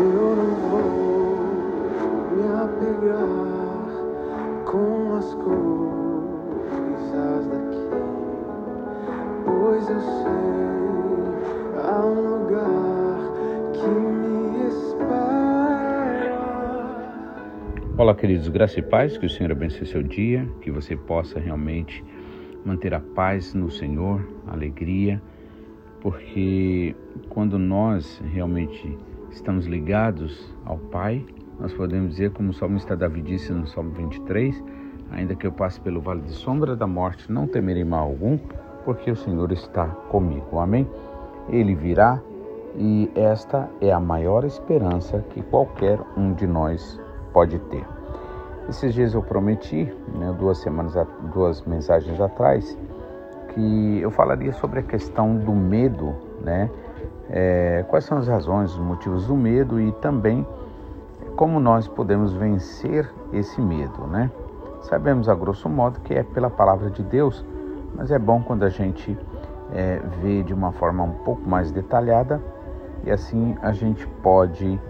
Eu não vou me apegar com as coisas daqui, pois eu sei há um lugar que me espera. Olá, queridos, graça e paz, que o Senhor abençoe seu dia, que você possa realmente manter a paz no Senhor, alegria, porque quando nós realmente estamos ligados ao Pai, nós podemos dizer, como o salmista Davi disse no Salmo 23, ainda que eu passe pelo vale de sombra da morte, não temerei mal algum, porque o Senhor está comigo. Amém? Ele virá e esta é a maior esperança que qualquer um de nós pode ter. Esses dias eu prometi, né, duas semanas, duas mensagens atrás, que eu falaria sobre a questão do medo, né? É, quais são as razões, os motivos do medo e também como nós podemos vencer esse medo, né? Sabemos a grosso modo que é pela palavra de Deus, mas é bom quando a gente é, vê de uma forma um pouco mais detalhada e assim a gente pode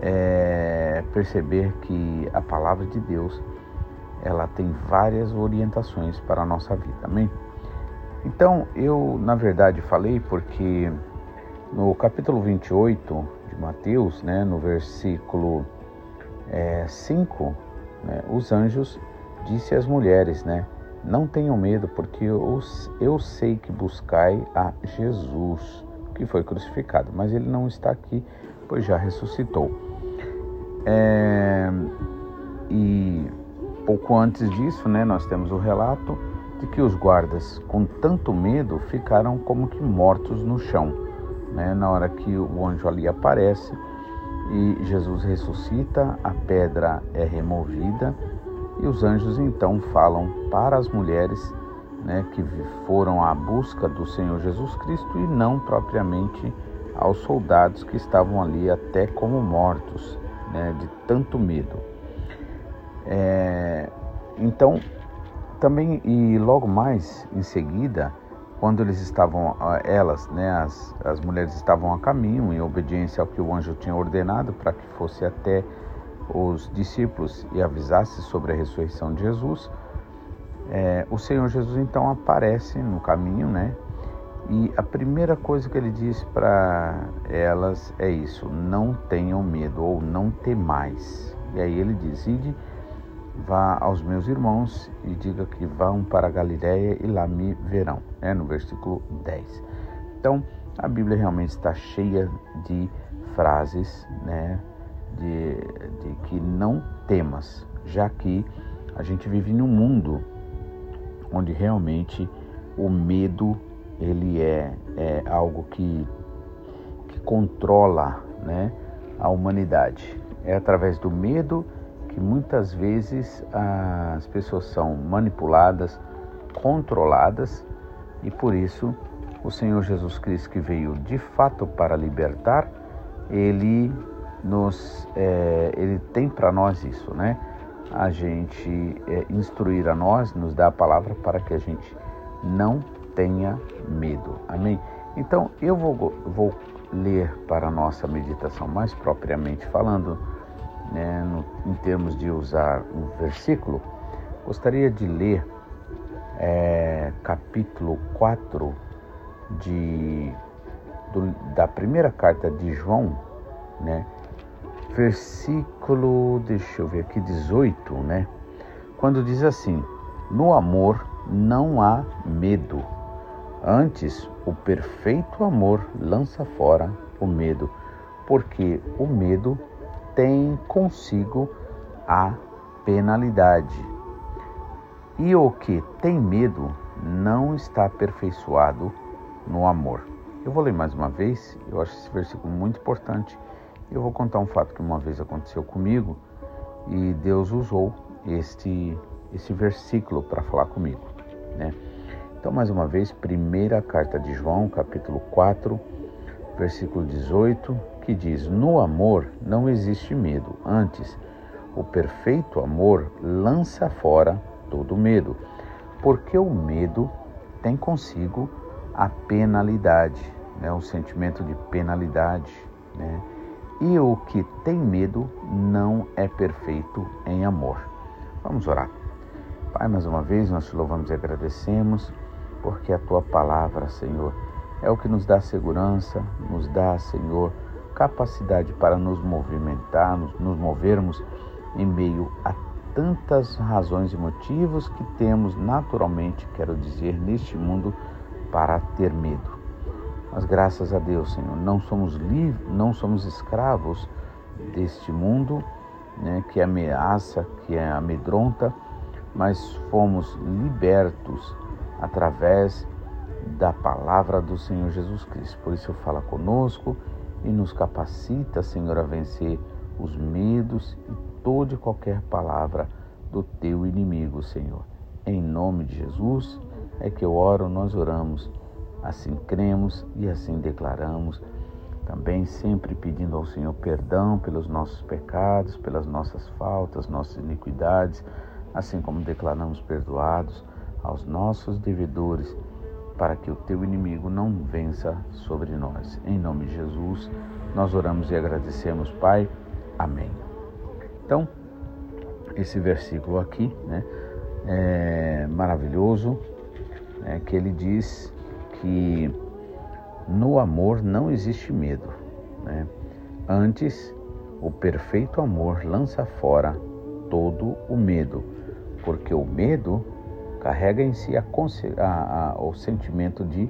é, perceber que a palavra de Deus ela tem várias orientações para a nossa vida, amém? Então eu na verdade falei porque no capítulo 28 de Mateus, né, no versículo é, 5, né, os anjos disse às mulheres, né, não tenham medo, porque eu, eu sei que buscai a Jesus, que foi crucificado, mas ele não está aqui, pois já ressuscitou. É, e pouco antes disso, né, nós temos o relato de que os guardas, com tanto medo, ficaram como que mortos no chão, né, na hora que o anjo ali aparece e Jesus ressuscita, a pedra é removida e os anjos então falam para as mulheres né, que foram à busca do Senhor Jesus Cristo e não propriamente aos soldados que estavam ali até como mortos né, de tanto medo. É, então, também e logo mais em seguida, quando eles estavam, elas, né, as, as mulheres estavam a caminho em obediência ao que o anjo tinha ordenado para que fosse até os discípulos e avisasse sobre a ressurreição de Jesus, é, o Senhor Jesus então aparece no caminho, né? E a primeira coisa que ele diz para elas é isso: não tenham medo ou não temais. E aí ele diz: ide, vá aos meus irmãos e diga que vão para a Galiléia e lá me verão. É no versículo 10. Então a Bíblia realmente está cheia de frases, né? De, de que não temas, já que a gente vive num mundo onde realmente o medo ele é, é algo que, que controla né, a humanidade. É através do medo que muitas vezes as pessoas são manipuladas, controladas e por isso o Senhor Jesus Cristo que veio de fato para libertar, ele nos, é, ele tem para nós isso, né? A gente é, instruir a nós, nos dá a palavra para que a gente não tenha medo. Amém? Então eu vou, vou ler para a nossa meditação mais propriamente falando, né, no, em termos de usar um versículo, gostaria de ler é, capítulo 4 de, do, da primeira carta de João, né, versículo, deixa eu ver aqui, 18, né, quando diz assim: No amor não há medo. Antes, o perfeito amor lança fora o medo, porque o medo tem consigo a penalidade. E o que tem medo não está aperfeiçoado no amor. Eu vou ler mais uma vez, eu acho esse versículo muito importante. Eu vou contar um fato que uma vez aconteceu comigo e Deus usou este, este versículo para falar comigo, né? Então, mais uma vez, primeira carta de João, capítulo 4, versículo 18, que diz: No amor não existe medo, antes, o perfeito amor lança fora todo medo, porque o medo tem consigo a penalidade, né, o sentimento de penalidade, né? e o que tem medo não é perfeito em amor. Vamos orar. Pai, mais uma vez nós te louvamos e agradecemos, porque a tua palavra, Senhor, é o que nos dá segurança, nos dá, Senhor, capacidade para nos movimentar, nos, movermos em meio a tantas razões e motivos que temos naturalmente, quero dizer, neste mundo para ter medo. Mas graças a Deus, Senhor, não somos livres, não somos escravos deste mundo, né, que ameaça, que é amedronta, mas fomos libertos através da palavra do Senhor Jesus Cristo. Por isso fala conosco e nos capacita, Senhor, a vencer os medos e toda e qualquer palavra do teu inimigo, Senhor. Em nome de Jesus é que eu oro, nós oramos Assim cremos e assim declaramos, também sempre pedindo ao Senhor perdão pelos nossos pecados, pelas nossas faltas, nossas iniquidades, assim como declaramos perdoados aos nossos devedores, para que o teu inimigo não vença sobre nós. Em nome de Jesus, nós oramos e agradecemos, Pai. Amém. Então, esse versículo aqui, né, é maravilhoso, é, que ele diz que no amor não existe medo. Né? Antes, o perfeito amor lança fora todo o medo, porque o medo carrega em si a, a, a, o sentimento de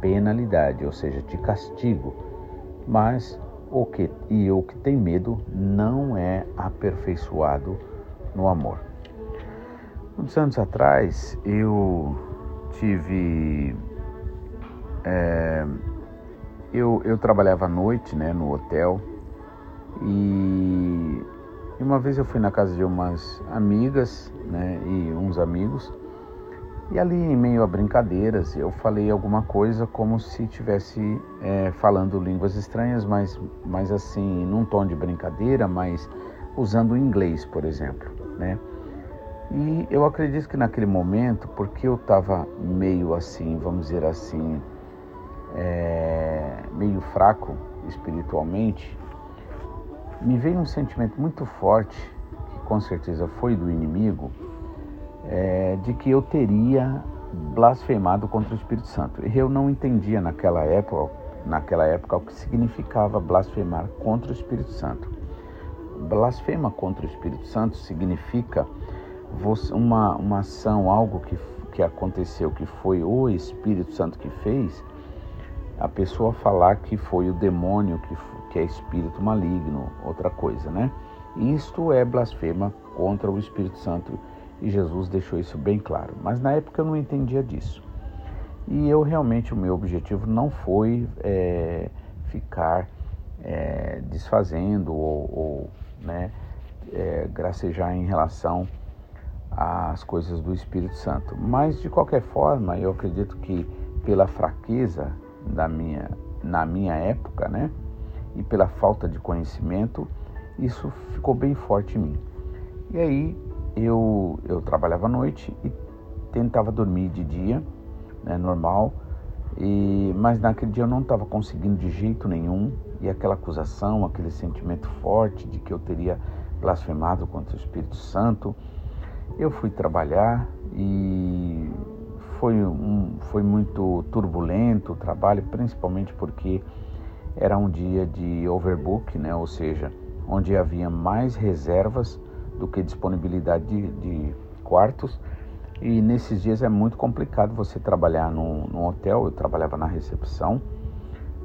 penalidade, ou seja, de castigo. Mas o que e o que tem medo não é aperfeiçoado no amor. Muitos anos atrás eu tive é, eu, eu trabalhava à noite né, no hotel e uma vez eu fui na casa de umas amigas né, e uns amigos e ali em meio a brincadeiras eu falei alguma coisa como se estivesse é, falando línguas estranhas, mas, mas assim, num tom de brincadeira, mas usando o inglês, por exemplo, né? E eu acredito que naquele momento, porque eu estava meio assim, vamos dizer assim, é, meio fraco espiritualmente, me veio um sentimento muito forte, que com certeza foi do inimigo, é, de que eu teria blasfemado contra o Espírito Santo. Eu não entendia naquela época, naquela época o que significava blasfemar contra o Espírito Santo. Blasfema contra o Espírito Santo significa uma, uma ação, algo que, que aconteceu, que foi o Espírito Santo que fez, a pessoa falar que foi o demônio, que, que é espírito maligno, outra coisa, né? Isto é blasfema contra o Espírito Santo e Jesus deixou isso bem claro. Mas na época eu não entendia disso. E eu realmente, o meu objetivo não foi é, ficar é, desfazendo ou, ou né, é, gracejar em relação às coisas do Espírito Santo. Mas de qualquer forma, eu acredito que pela fraqueza da minha, na minha época, né? E pela falta de conhecimento, isso ficou bem forte em mim. E aí eu, eu trabalhava à noite e tentava dormir de dia, né, normal, e, mas naquele dia eu não estava conseguindo de jeito nenhum, e aquela acusação, aquele sentimento forte de que eu teria blasfemado contra o Espírito Santo, eu fui trabalhar e foi, um, foi muito turbulento o trabalho, principalmente porque era um dia de overbook, né? ou seja, onde havia mais reservas do que disponibilidade de, de quartos. E nesses dias é muito complicado você trabalhar num, num hotel. Eu trabalhava na recepção,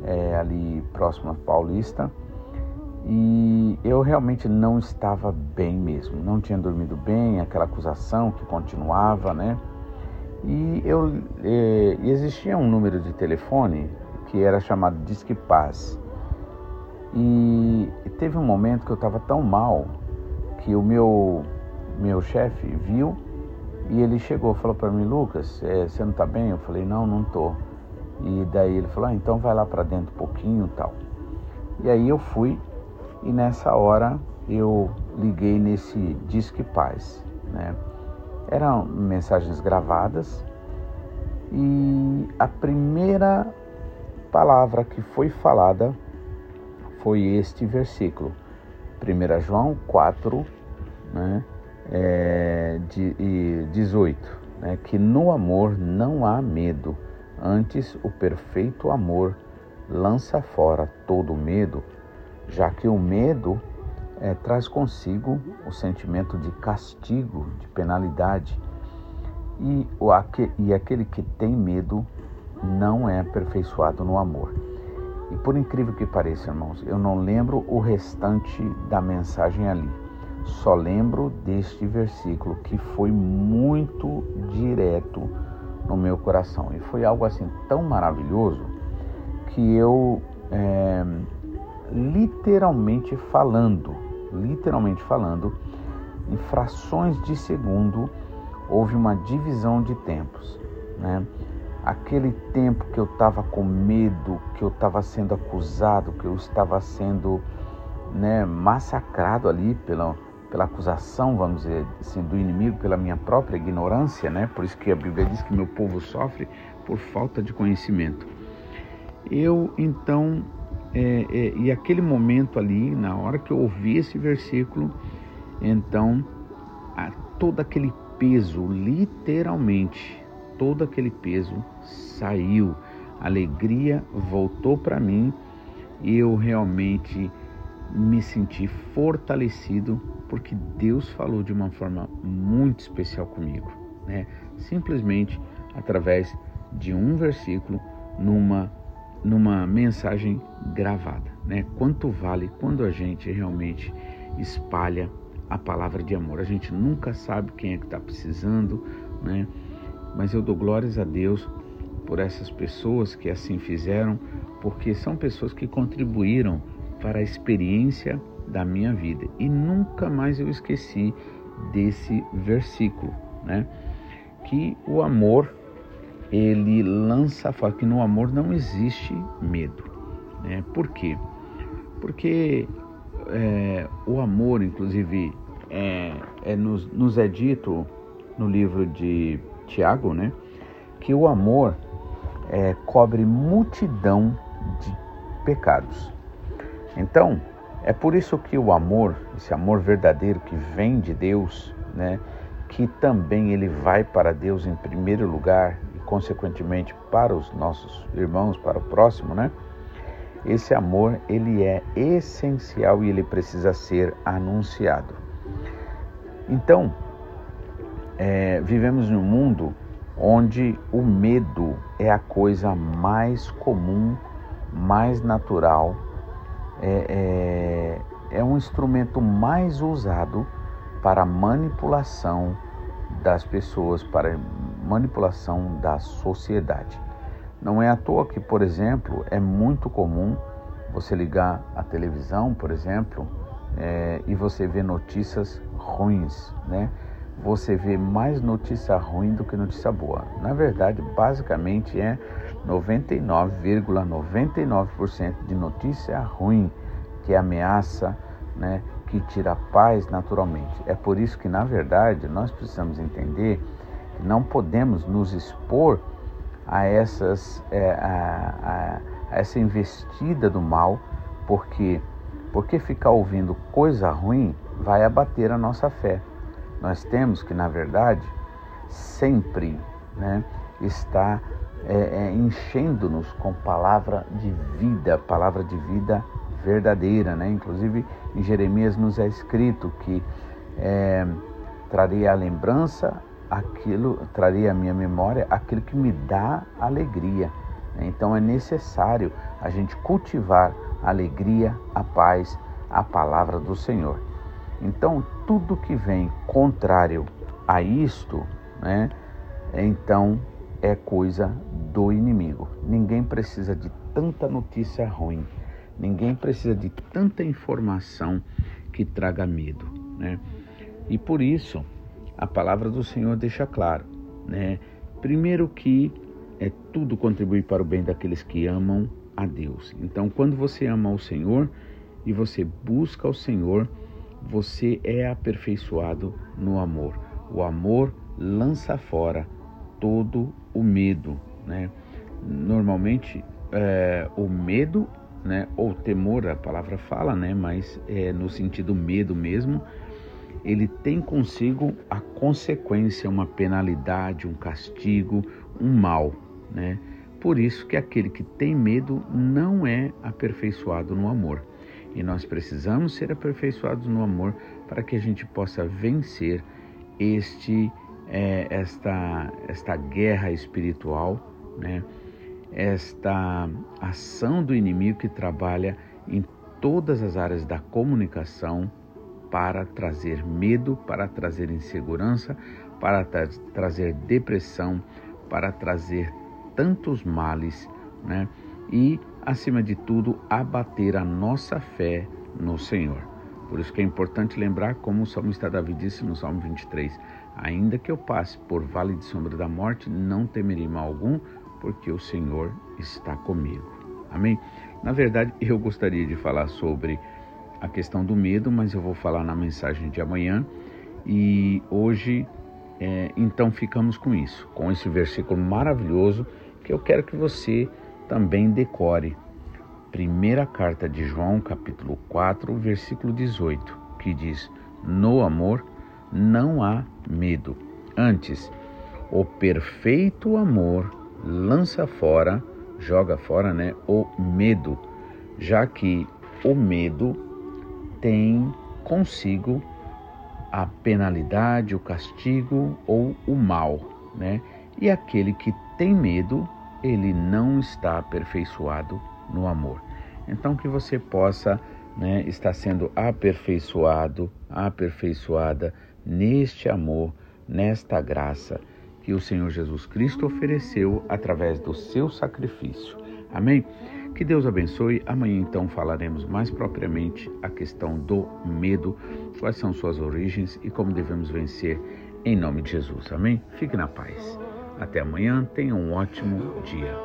é, ali próximo a Paulista. E eu realmente não estava bem mesmo, não tinha dormido bem, aquela acusação que continuava, né? E eu eh, existia um número de telefone que era chamado Disque Paz. E teve um momento que eu estava tão mal que o meu meu chefe viu e ele chegou falou para mim Lucas é, você não está bem? Eu falei não não tô. E daí ele falou ah, então vai lá para dentro um pouquinho tal. E aí eu fui e nessa hora eu liguei nesse Disque Paz né? Eram mensagens gravadas e a primeira palavra que foi falada foi este versículo, 1 João 4, né, é, de, 18, né, que no amor não há medo, antes o perfeito amor lança fora todo medo, já que o medo é, traz consigo o sentimento de castigo, de penalidade, e, o, e aquele que tem medo não é aperfeiçoado no amor. E por incrível que pareça, irmãos, eu não lembro o restante da mensagem ali. Só lembro deste versículo que foi muito direto no meu coração. E foi algo assim tão maravilhoso que eu, é, literalmente falando, literalmente falando, em frações de segundo, houve uma divisão de tempos. Né? Aquele tempo que eu estava com medo, que eu estava sendo acusado, que eu estava sendo né, massacrado ali pela, pela acusação, vamos dizer assim, do inimigo, pela minha própria ignorância, né? Por isso que a Bíblia diz que meu povo sofre por falta de conhecimento. Eu então, é, é, e aquele momento ali, na hora que eu ouvi esse versículo, então a, todo aquele peso, literalmente, todo aquele peso saiu, a alegria voltou para mim e eu realmente me senti fortalecido porque Deus falou de uma forma muito especial comigo, né? Simplesmente através de um versículo numa numa mensagem gravada, né? Quanto vale quando a gente realmente espalha a palavra de amor? A gente nunca sabe quem é que está precisando, né? Mas eu dou glórias a Deus por essas pessoas que assim fizeram, porque são pessoas que contribuíram para a experiência da minha vida. E nunca mais eu esqueci desse versículo, né? Que o amor ele lança fora que no amor não existe medo, né? Por quê? Porque é, o amor, inclusive, é, é nos, nos é dito no livro de Tiago, né? Que o amor é, cobre multidão de pecados. Então, é por isso que o amor, esse amor verdadeiro que vem de Deus, né, que também ele vai para Deus em primeiro lugar e consequentemente para os nossos irmãos, para o próximo, né? Esse amor ele é essencial e ele precisa ser anunciado. Então, é, vivemos num mundo onde o medo é a coisa mais comum, mais natural é, é, é um instrumento mais usado para manipulação das pessoas, para manipulação da sociedade. Não é à toa que, por exemplo, é muito comum você ligar a televisão, por exemplo, é, e você vê notícias ruins, né? Você vê mais notícia ruim do que notícia boa. Na verdade, basicamente é 99,99% ,99 de notícia ruim que ameaça, né, que tira paz naturalmente. É por isso que, na verdade, nós precisamos entender que não podemos nos expor a, essas, é, a, a, a essa investida do mal, porque, porque ficar ouvindo coisa ruim vai abater a nossa fé. Nós temos que, na verdade, sempre né, estar é, é, enchendo-nos com palavra de vida, palavra de vida verdadeira, né? Inclusive em Jeremias nos é escrito que é, trarei a lembrança aquilo, trarei a minha memória aquilo que me dá alegria. Então é necessário a gente cultivar a alegria, a paz, a palavra do Senhor. Então tudo que vem contrário a isto, né? Então é coisa do inimigo. Ninguém precisa de tanta notícia ruim. Ninguém precisa de tanta informação que traga medo, né? E por isso a palavra do Senhor deixa claro, né? Primeiro que é tudo contribui para o bem daqueles que amam a Deus. Então, quando você ama o Senhor e você busca o Senhor, você é aperfeiçoado no amor. O amor lança fora todo o medo, né? Normalmente, é, o medo né, ou temor, a palavra fala, né, mas é no sentido medo mesmo, ele tem consigo a consequência, uma penalidade, um castigo, um mal, né? Por isso que aquele que tem medo não é aperfeiçoado no amor. E nós precisamos ser aperfeiçoados no amor para que a gente possa vencer este é, esta esta guerra espiritual, né? Esta ação do inimigo que trabalha em todas as áreas da comunicação para trazer medo, para trazer insegurança, para tra trazer depressão, para trazer tantos males, né? E, acima de tudo, abater a nossa fé no Senhor. Por isso que é importante lembrar, como o salmista Davi disse no Salmo 23, ainda que eu passe por vale de sombra da morte, não temerei mal algum, porque o Senhor está comigo. Amém? Na verdade, eu gostaria de falar sobre a questão do medo, mas eu vou falar na mensagem de amanhã. E hoje, é, então, ficamos com isso, com esse versículo maravilhoso que eu quero que você também decore. Primeira carta de João, capítulo 4, versículo 18, que diz: No amor não há medo. Antes, o perfeito amor lança fora, joga fora, né, o medo, já que o medo tem consigo a penalidade, o castigo ou o mal, né? E aquele que tem medo, ele não está aperfeiçoado no amor. Então que você possa, né, estar sendo aperfeiçoado, aperfeiçoada neste amor, nesta graça que o Senhor Jesus Cristo ofereceu através do seu sacrifício. Amém? Que Deus abençoe. Amanhã então falaremos mais propriamente a questão do medo, quais são suas origens e como devemos vencer em nome de Jesus. Amém? Fique na paz. Até amanhã. Tenha um ótimo dia.